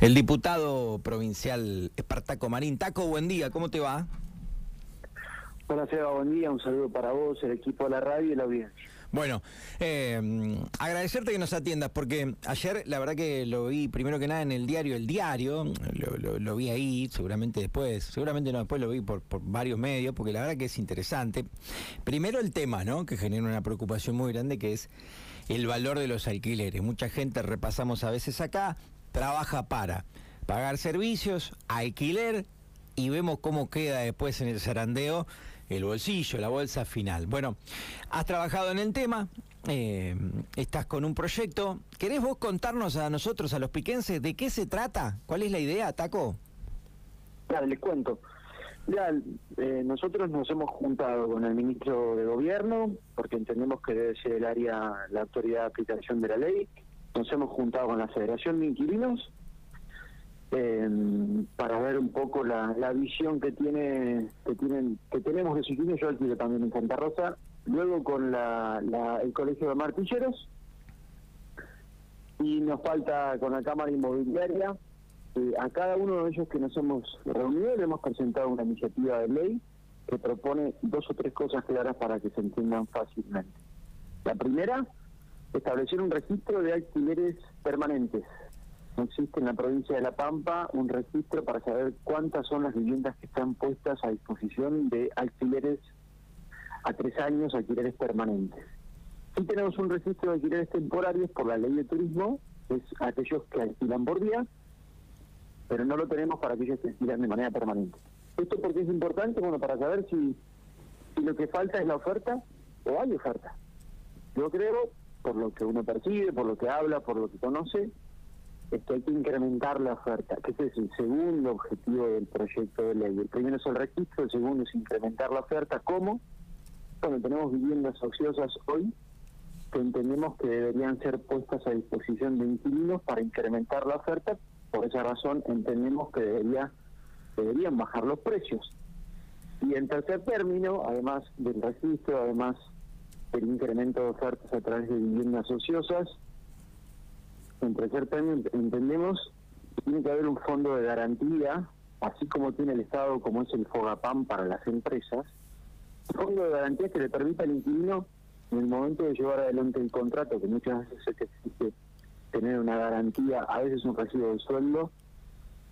El diputado provincial Espartaco Marín. Taco, buen día, ¿cómo te va? Hola Seba, buen día, un saludo para vos, el equipo de la radio y la audiencia. Bueno, eh, agradecerte que nos atiendas, porque ayer la verdad que lo vi primero que nada en el diario El Diario, lo, vi ahí, seguramente después, seguramente no, después lo vi por, por, varios medios, porque la verdad que es interesante. Primero el tema, ¿no? Que genera una preocupación muy grande, que es el valor de los alquileres. Mucha gente, repasamos a veces acá, trabaja para pagar servicios, alquiler y vemos cómo queda después en el zarandeo el bolsillo, la bolsa final. Bueno, has trabajado en el tema, eh, estás con un proyecto. ¿Querés vos contarnos a nosotros, a los piquenses, de qué se trata? ¿Cuál es la idea, Taco? Claro, les cuento. Ya, eh, nosotros nos hemos juntado con el ministro de Gobierno, porque entendemos que debe ser el área, la autoridad de aplicación de la ley, nos hemos juntado con la Federación de Inquilinos eh, para ver un poco la, visión que tiene que tienen que tenemos de inquilinos. Yo alquilo también en Santa Rosa. Luego con la, el Colegio de Martilleros y nos falta con la Cámara Inmobiliaria. A cada uno de ellos que nos hemos reunido le hemos presentado una iniciativa de ley que propone dos o tres cosas claras para que se entiendan fácilmente. La primera establecer un registro de alquileres permanentes. No existe en la provincia de La Pampa un registro para saber cuántas son las viviendas que están puestas a disposición de alquileres a tres años, alquileres permanentes. Sí tenemos un registro de alquileres temporarios por la ley de turismo, es aquellos que alquilan por día, pero no lo tenemos para aquellos que alquilan de manera permanente. ¿Esto porque es importante? Bueno, para saber si, si lo que falta es la oferta o hay oferta. Yo creo por lo que uno percibe, por lo que habla, por lo que conoce, es que hay que incrementar la oferta, que ese es el segundo objetivo del proyecto de ley. El primero es el registro, el segundo es incrementar la oferta. ¿Cómo? Bueno, tenemos viviendas ociosas hoy que entendemos que deberían ser puestas a disposición de inquilinos para incrementar la oferta. Por esa razón entendemos que debería, deberían bajar los precios. Y en tercer término, además del registro, además el incremento de ofertas a través de viviendas ociosas. En tercer término, entendemos que tiene que haber un fondo de garantía, así como tiene el Estado, como es el FOGAPAM para las empresas, fondo de garantía que le permita al inquilino, en el momento de llevar adelante el contrato, que muchas veces se existe tener una garantía, a veces un recibo de sueldo,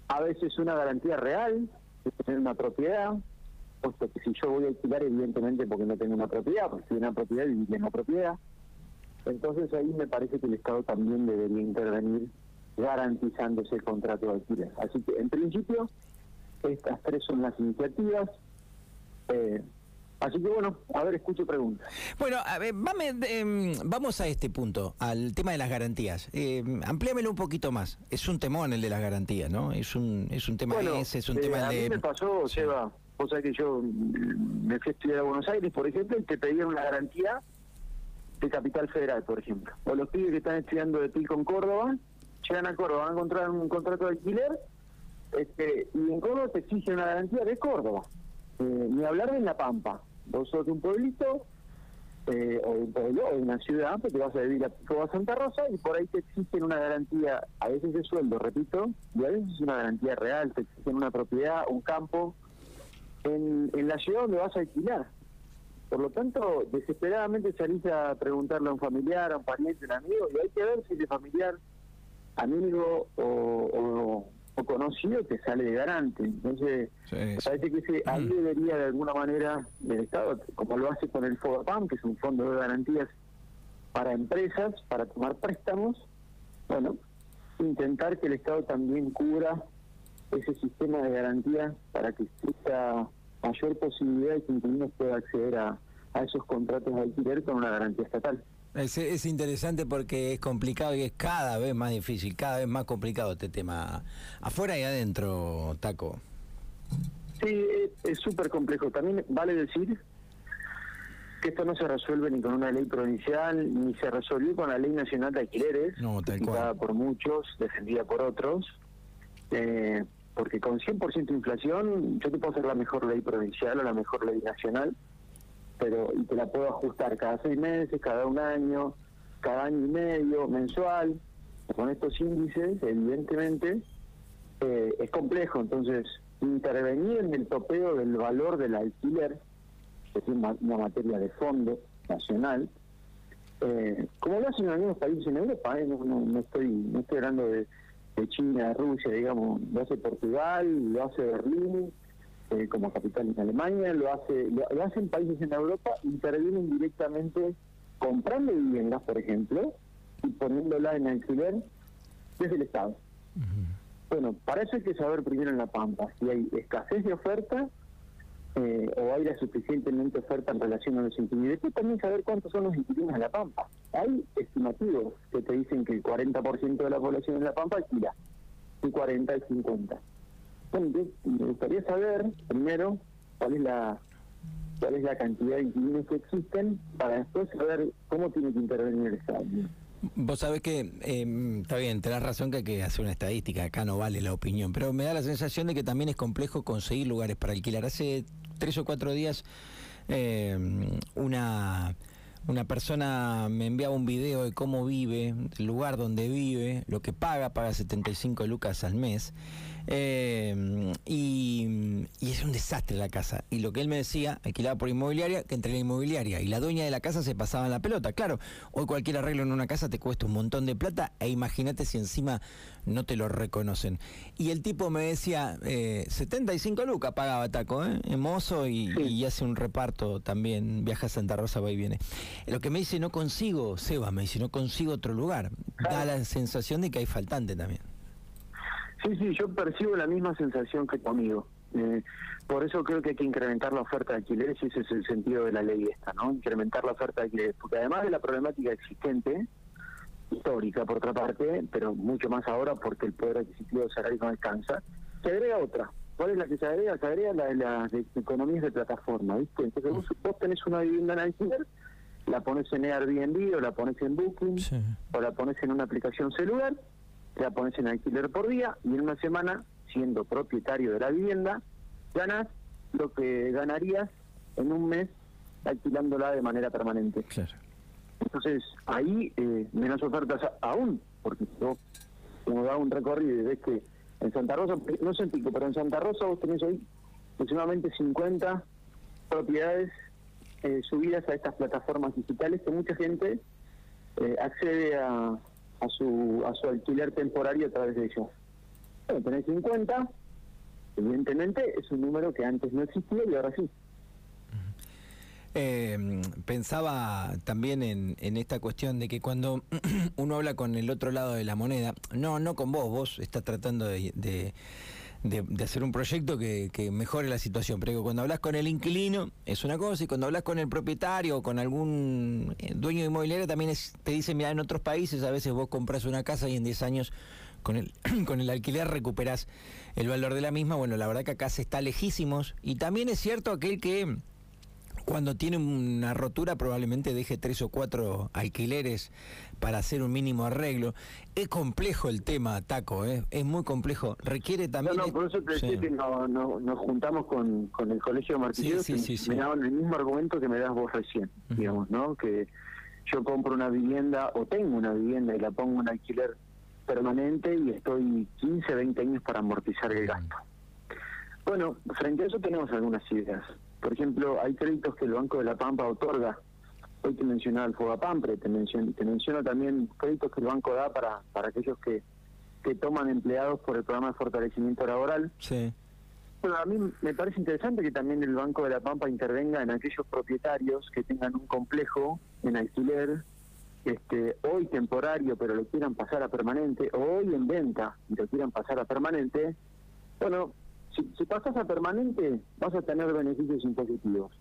a veces una garantía real, de tener una propiedad, puesto que si yo voy a alquilar, evidentemente porque no tengo una propiedad, porque si una propiedad, y en propiedad. Entonces ahí me parece que el Estado también debería intervenir garantizando ese contrato de alquiler. Así que en principio, estas tres son las iniciativas. Eh, Así que bueno, a ver, escucho preguntas. Bueno, a ver, em, vamos a este punto, al tema de las garantías. Eh, amplíamelo un poquito más. Es un temón el de las garantías, ¿no? Es un, es un tema ese, es un tema eh, a de... Mí me pasó, Seba, Vos sabés que yo me fui a estudiar a Buenos Aires, por ejemplo, y te pedían una garantía de Capital Federal, por ejemplo. O los pibes que están estudiando de PIC con Córdoba, llegan a Córdoba, van a encontrar un contrato de alquiler, este, y en Córdoba te exigen una garantía de Córdoba. Eh, ni hablar de La Pampa. Vos sos un pueblito, eh, o un pueblo, o una ciudad, porque vas a vivir a Santa Rosa, y por ahí te exigen una garantía, a veces de sueldo, repito, y a veces es una garantía real, te exigen una propiedad, un campo, en, la ciudad donde vas a alquilar. Por lo tanto, desesperadamente salís a preguntarle a un familiar, a un pariente, a un amigo, y hay que ver si ese familiar, amigo o, conocido te sale de garante. Entonces, parece que ese, ahí mm. debería de alguna manera el Estado, como lo hace con el FOGAPAM, que es un fondo de garantías para empresas, para tomar préstamos, bueno, intentar que el Estado también cubra ese sistema de garantía para que exista mayor posibilidad de que inquilinos pueda acceder a, esos contratos de alquiler con una garantía estatal. Es, es, interesante porque es complicado y es cada vez más difícil, cada vez más complicado este tema, afuera y adentro, Taco. Sí, es súper complejo. También vale decir que esto no se resuelve ni con una ley provincial, ni se resolvió con la ley nacional de alquileres, no, por muchos, defendida por otros. Eh, porque con 100% inflación yo te puedo hacer la mejor ley provincial o la mejor ley nacional, pero y te la puedo ajustar cada seis meses, cada un año, cada año y medio, mensual. Con estos índices, evidentemente, eh, es complejo, entonces intervenir en el topeo del valor del alquiler, que es una, materia de fondo nacional, eh, como lo hacen en algunos países en Europa, ¿eh? no, estoy no estoy hablando de, China, de Rusia, digamos, lo hace Portugal, lo hace Berlín, eh, como capital en Alemania, lo hace lo, hacen países en Europa, intervienen directamente comprando viviendas, por ejemplo, y poniéndola en alquiler desde el Estado. Bueno, para eso hay que saber primero en La Pampa si hay escasez de oferta eh, o hay la suficientemente oferta en relación a los inquilinos. Y después también saber cuántos son los inquilinos en La Pampa. Hay estimativos que te dicen que el 40% de la población en La Pampa alquila, y 40 y 50. Bueno, me gustaría saber primero cuál es la cuál es la cantidad de inquilinos que existen para después saber cómo tiene que intervenir el Estado. Vos sabés que, eh, está bien, tenés razón que hay que hacer una estadística, acá no vale la opinión, pero me da la sensación de que también es complejo conseguir lugares para alquilar. Hace tres o cuatro días eh, una, una persona me enviaba un video de cómo vive, el lugar donde vive, lo que paga, paga 75 lucas al mes. Eh, y, es un desastre la casa. Y lo que él me decía, alquilaba por inmobiliaria, que entre la inmobiliaria y la dueña de la casa se pasaban la pelota. Claro, hoy cualquier arreglo en una casa te cuesta un montón de plata e imagínate si encima no te lo reconocen. Y el tipo me decía, eh, 75 lucas pagaba Taco, ¿eh? mozo y, hace un reparto también, viaja a Santa Rosa, va y viene. Lo que me dice, no consigo, Seba, me dice, no consigo otro lugar. Da la sensación de que hay faltante también. Sí, sí, yo percibo la misma sensación que tu amigo. Eh, por eso creo que hay que incrementar la oferta de alquileres y ese es el sentido de la ley esta, ¿no? Incrementar la oferta de alquileres, porque además de la problemática existente, histórica por otra parte, pero mucho más ahora porque el poder adquisitivo de salario no alcanza, se agrega otra. ¿Cuál es la que se agrega? Se agrega la de las economías de plataforma, ¿viste? Entonces vos, tenés una vivienda en alquiler, la pones en Airbnb o la pones en Booking o la pones en una aplicación celular la pones en alquiler por día y en una semana, siendo propietario de la vivienda, ganas lo que ganarías en un mes alquilándola de manera permanente. Entonces, ahí eh, menos ofertas aún, porque yo, como da un recorrido y ves que en Santa Rosa, no sé en Pico, pero en Santa Rosa vos tenés hoy aproximadamente 50 propiedades eh, subidas a estas plataformas digitales que mucha gente eh, accede a, a su, a su alquiler temporario a través de ellos. Bueno, tenés 50, evidentemente es un número que antes no existía y ahora sí. Eh, pensaba también en, esta cuestión de que cuando uno habla con el otro lado de la moneda, no, no con vos, vos estás tratando de, hacer un proyecto que, mejore la situación. Pero cuando hablas con el inquilino es una cosa y cuando hablas con el propietario o con algún eh, dueño de inmobiliaria también te dicen, mira, en otros países a veces vos compras una casa y en 10 años con el, con el alquiler recuperas el valor de la misma. Bueno, la verdad que acá se está lejísimos y también es cierto aquel que cuando tiene una rotura probablemente deje tres o cuatro alquileres para hacer un mínimo arreglo. Es complejo el tema, Taco, ¿eh? es muy complejo. Requiere también... No, no, por eso te decía que no, nos juntamos con, con el Colegio Martínez sí, y me daban el mismo argumento que me das vos recién, digamos, ¿no? Que yo compro una vivienda o tengo una vivienda y la pongo en alquiler permanente y estoy 15, 20 años para amortizar el gasto. Bueno, frente a eso tenemos algunas ideas. Por ejemplo, hay créditos que el Banco de la Pampa otorga. Hoy te mencionaba el Fogapampre, te menciono, te menciono también créditos que el banco da para, para aquellos que, que toman empleados por el programa de fortalecimiento laboral. Sí. Bueno, a mí me parece interesante que también el Banco de la Pampa intervenga en aquellos propietarios que tengan un complejo en alquiler, este, hoy temporario, pero lo quieran pasar a permanente, o hoy en venta y lo quieran pasar a permanente. Bueno, si, pasas a permanente, vas a tener beneficios impositivos.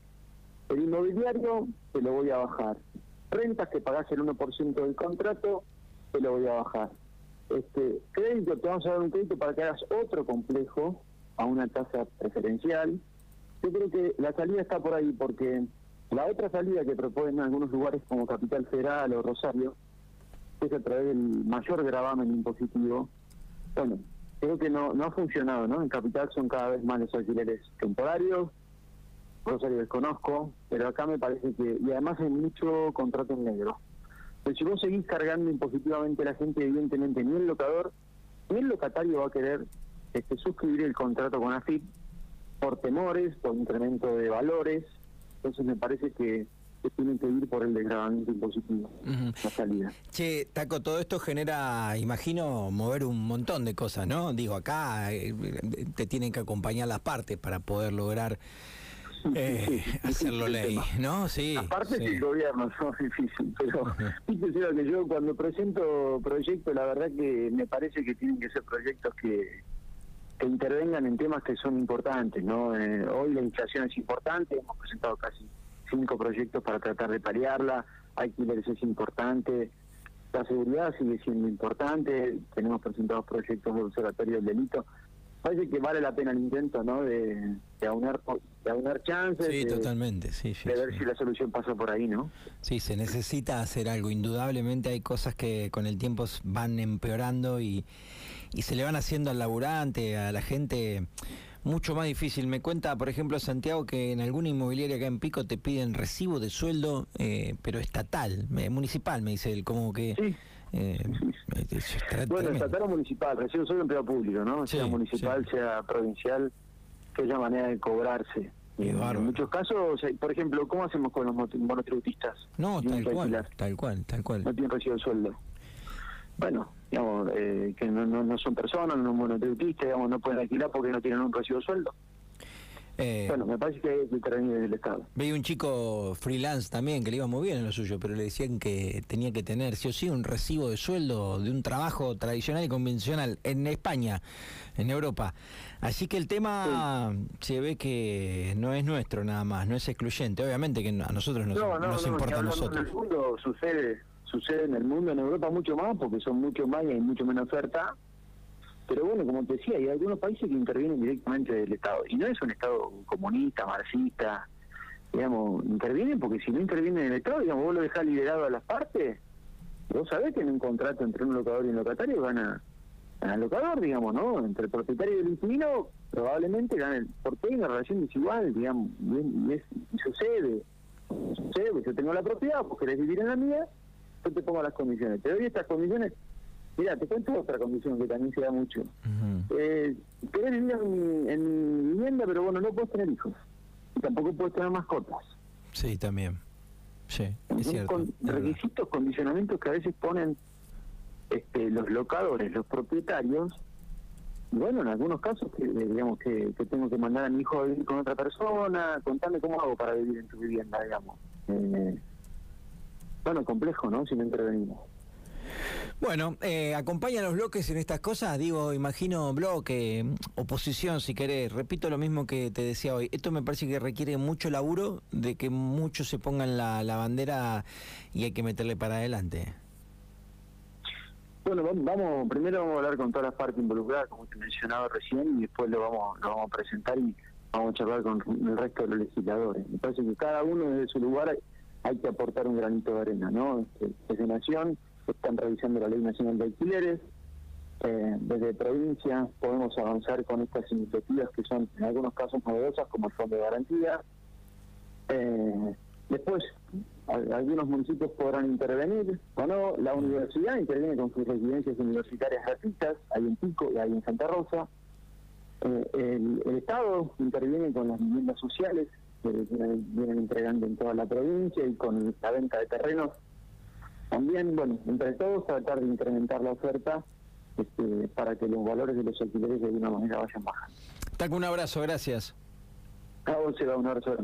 El inmobiliario te lo voy a bajar. Rentas que pagás el 1% del contrato, te lo voy a bajar. Este crédito, te vamos a dar un crédito para que hagas otro complejo a una tasa preferencial. Yo creo que la salida está por ahí porque la otra salida que proponen algunos lugares como Capital Federal o Rosario es a través del mayor gravamen impositivo. Bueno, creo que no, no ha funcionado, ¿no? En Capital son cada vez más los alquileres temporarios, Rosario desconozco, pero acá me parece que, y además hay mucho contrato en negro. Pero si vos seguís cargando impositivamente a la gente, evidentemente ni el locador, ni el locatario va a querer este, suscribir el contrato con AFIP por temores, por incremento de valores. Entonces me parece que, tienen que ir por el desgravamiento impositivo, la salida. Che, Taco, todo esto genera, imagino, mover un montón de cosas, ¿no? Digo, acá eh, te tienen que acompañar las partes para poder lograr eh, hacerlo ley, ¿no? Sí. Aparte del gobierno, es difícil, pero fíjese que yo cuando presento proyectos, la verdad que me parece que tienen que ser proyectos que, que intervengan en temas que son importantes, ¿no? Eh, hoy la inflación es importante, hemos presentado casi cinco proyectos para tratar de paliarla, alquileres es importante, la seguridad sigue siendo importante, tenemos presentados proyectos de observatorio del delito, parece que vale la pena el intento, ¿no? De, de aunar, de aunar chances. Sí, totalmente, sí, De ver si la solución pasa por ahí, ¿no? Sí, se necesita hacer algo. Indudablemente hay cosas que con el tiempo van empeorando y, y se le van haciendo al laburante, a la gente mucho más difícil. Me cuenta, por ejemplo, Santiago, que en alguna inmobiliaria acá en Pico te piden recibo de sueldo, eh, pero estatal, municipal, me dice él, como que... Sí. Eh, bueno, estatal o municipal, recibo soy empleado público, ¿no? sea municipal, sea provincial, que haya manera de cobrarse. en muchos casos, por ejemplo, ¿cómo hacemos con los monotributistas? No, tal cual, tal cual, tal cual. No tienen recibo de sueldo. Bueno, digamos, eh, que no, no, son personas, no son digamos, no pueden alquilar porque no tienen un recibo de sueldo. Eh, bueno, me parece que que intervenir del Estado. Veía un chico freelance también que le iba muy bien en lo suyo, pero le decían que tenía que tener sí o sí un recibo de sueldo de un trabajo tradicional y convencional en España, en Europa. Así que el tema se ve que no es nuestro nada más, no es excluyente. Obviamente que a nosotros nos, no, nos importa a nosotros. En el mundo sucede, sucede en el mundo, en Europa mucho más, porque son mucho más y hay mucho menos oferta pero bueno, como te decía, hay algunos países que intervienen directamente del Estado. Y no es un Estado comunista, marxista, digamos, intervienen porque si no intervienen el Estado, digamos, vos lo dejás liderado a las partes, vos sabés que en un contrato entre un locador y un locatario gana, gana el locador, digamos, ¿no? Entre el propietario y el inquilino probablemente gana el... Porque hay una relación desigual, digamos, y, es, sucede. Sucede, yo tengo la propiedad, vos querés vivir en la mía, yo te pongo las condiciones. Te doy estas condiciones Mira, te cuento otra condición que también se da mucho. eh, querés vivir en, vivienda, pero bueno, no puedes tener hijos. Y tampoco puedes tener mascotas. Sí, también. Sí, es cierto. requisitos, condicionamientos que a veces ponen este, los locadores, los propietarios. Y bueno, en algunos casos, que, digamos, que, tengo que mandar a mi hijo a vivir con otra persona, contame cómo hago para vivir en tu vivienda, digamos. Eh, bueno, complejo, ¿no? Si no intervenimos. Bueno, eh, acompaña los bloques en estas cosas, digo, imagino bloque, oposición si querés, repito lo mismo que te decía hoy, esto me parece que requiere mucho laburo, de que muchos se pongan la, bandera y hay que meterle para adelante. Bueno, vamos, primero vamos a hablar con todas las partes involucradas, como te mencionaba recién, y después lo vamos, lo vamos a presentar y vamos a charlar con el resto de los legisladores. Me parece que cada uno desde su lugar hay, que aportar un granito de arena, ¿no? Este, desde Nación están revisando la Ley Nacional de Alquileres. Eh, desde provincia podemos avanzar con estas iniciativas que son en algunos casos novedosas, como el Fondo de Garantía. Eh, después, algunos municipios podrán intervenir o. La universidad interviene con sus residencias universitarias gratuitas, hay en Pico y hay en Santa Rosa. Eh, el, Estado interviene con las viviendas sociales que vienen entregando en toda la provincia y con la venta de terrenos también, bueno, entre todos tratar de incrementar la oferta este, para que los valores de los alquileres de alguna manera vayan bajando. Taco, un abrazo, gracias. A vos, un abrazo grande.